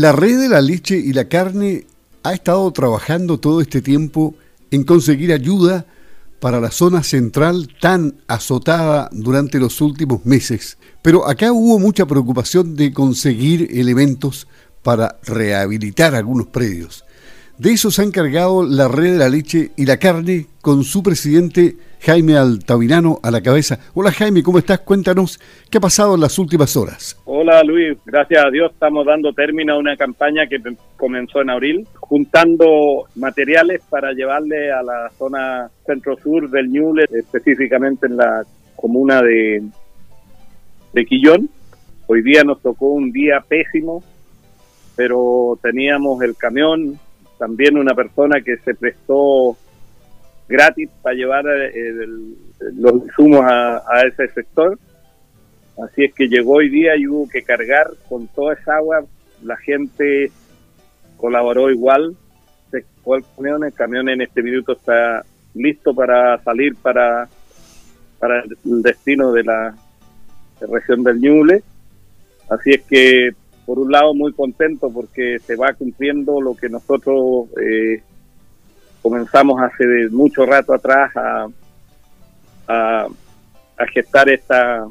La red de la leche y la carne ha estado trabajando todo este tiempo en conseguir ayuda para la zona central tan azotada durante los últimos meses. Pero acá hubo mucha preocupación de conseguir elementos para rehabilitar algunos predios. De eso se ha encargado la red de la leche y la carne con su presidente Jaime Altamirano a la cabeza. Hola Jaime, ¿cómo estás? Cuéntanos qué ha pasado en las últimas horas. Hola Luis, gracias a Dios estamos dando término a una campaña que comenzó en abril, juntando materiales para llevarle a la zona centro-sur del Ñuble, específicamente en la comuna de, de Quillón. Hoy día nos tocó un día pésimo, pero teníamos el camión, también una persona que se prestó gratis para llevar eh, los insumos a, ese sector. Así es que llegó hoy día y hubo que cargar con toda esa agua. La gente colaboró igual, se el camión, el camión en este minuto está listo para salir para, para el destino de la región del Ñuble. Así es que por un lado muy contento porque se va cumpliendo lo que nosotros eh, comenzamos hace mucho rato atrás a, a, gestar esta,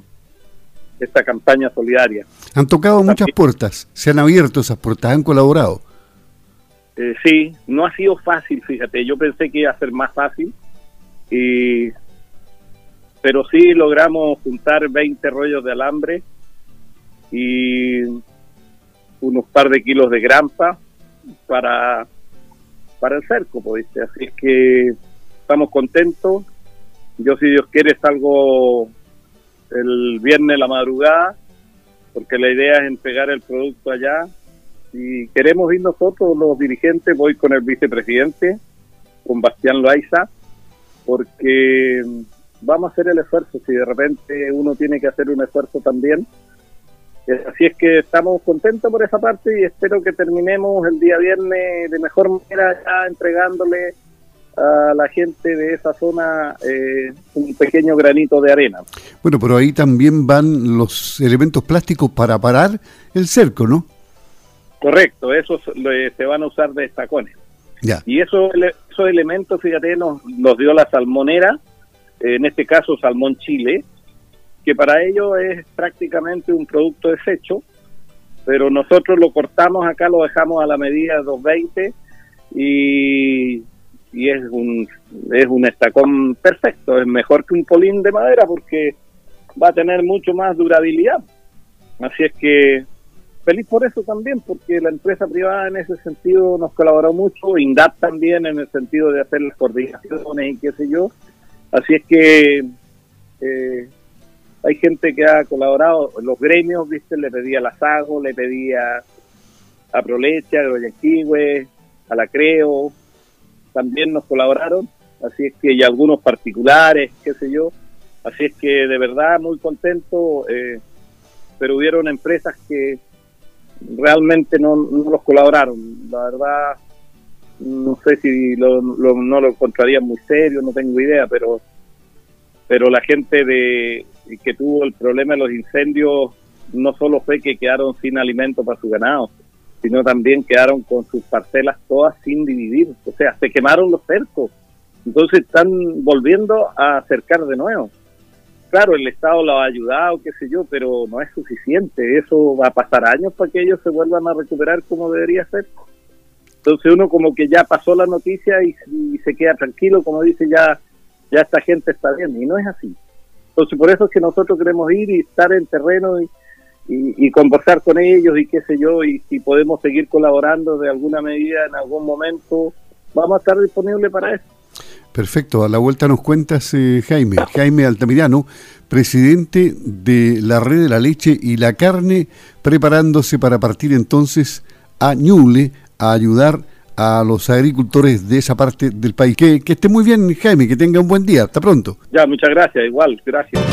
esta campaña solidaria. Han tocado muchas puertas, se han abierto esas puertas, han colaborado. Eh, sí, no ha sido fácil, fíjate, yo pensé que iba a ser más fácil, y, pero sí logramos juntar 20 rollos de alambre y unos par de kilos de grampa para, para el cerco, pues, así es que estamos contentos. Yo, si Dios quiere, salgo el viernes la madrugada, porque la idea es entregar el producto allá. Si queremos ir nosotros, los dirigentes, voy con el vicepresidente, con Bastián Loaiza, porque vamos a hacer el esfuerzo. Si de repente uno tiene que hacer un esfuerzo también, así es que estamos contentos por esa parte y espero que terminemos el día viernes de mejor manera ya entregándole a la gente de esa zona eh, un pequeño granito de arena. Bueno, pero ahí también van los elementos plásticos para parar el cerco, ¿no? Correcto, esos se van a usar de estacones. Ya. Y esos, esos elementos, fíjate, nos los dio la salmonera, en este caso Salmón Chile, que para ellos es prácticamente un producto desecho, pero nosotros lo cortamos acá, lo dejamos a la medida 220 y, y es un es un estacón perfecto, es mejor que un polín de madera porque va a tener mucho más durabilidad. Así es que feliz por eso también, porque la empresa privada en ese sentido nos colaboró mucho, INDAP también en el sentido de hacer las coordinaciones y qué sé yo. Así es que eh, hay gente que ha colaborado, los gremios, viste, le pedía a la Sago, le pedía a Prolecha, a Guayaquil, a la Creo, también nos colaboraron, así es que, y algunos particulares, qué sé yo, así es que de verdad muy contento, eh, pero hubieron empresas que realmente no, los colaboraron, la verdad no sé si lo, no lo encontraría muy serio, no tengo idea, pero pero la gente de que tuvo el problema de los incendios no solo fue que quedaron sin alimento para su ganado, sino también quedaron con sus parcelas todas sin dividir, o sea, se quemaron los cercos, entonces están volviendo a cercar de nuevo. Claro, el Estado lo ha ayudado, qué sé yo, pero no es suficiente, eso va a pasar años para que ellos se vuelvan a recuperar como debería ser. Entonces uno como que ya pasó la noticia y se queda tranquilo, como dice ya ya esta gente está bien, y no es así. Entonces, por eso es que nosotros queremos ir y estar en terreno y, y, conversar con ellos y qué sé yo, y si podemos seguir colaborando de alguna medida en algún momento, vamos a estar disponibles para eso. Perfecto, a la vuelta nos cuentas eh, Jaime, Jaime Altamirano, presidente de la Red de la Leche y la Carne, preparándose para partir entonces a Ñuble a ayudar a los agricultores de esa parte del país. Que, que esté muy bien, Jaime, que tenga un buen día. Hasta pronto. Ya, muchas gracias. Igual, gracias.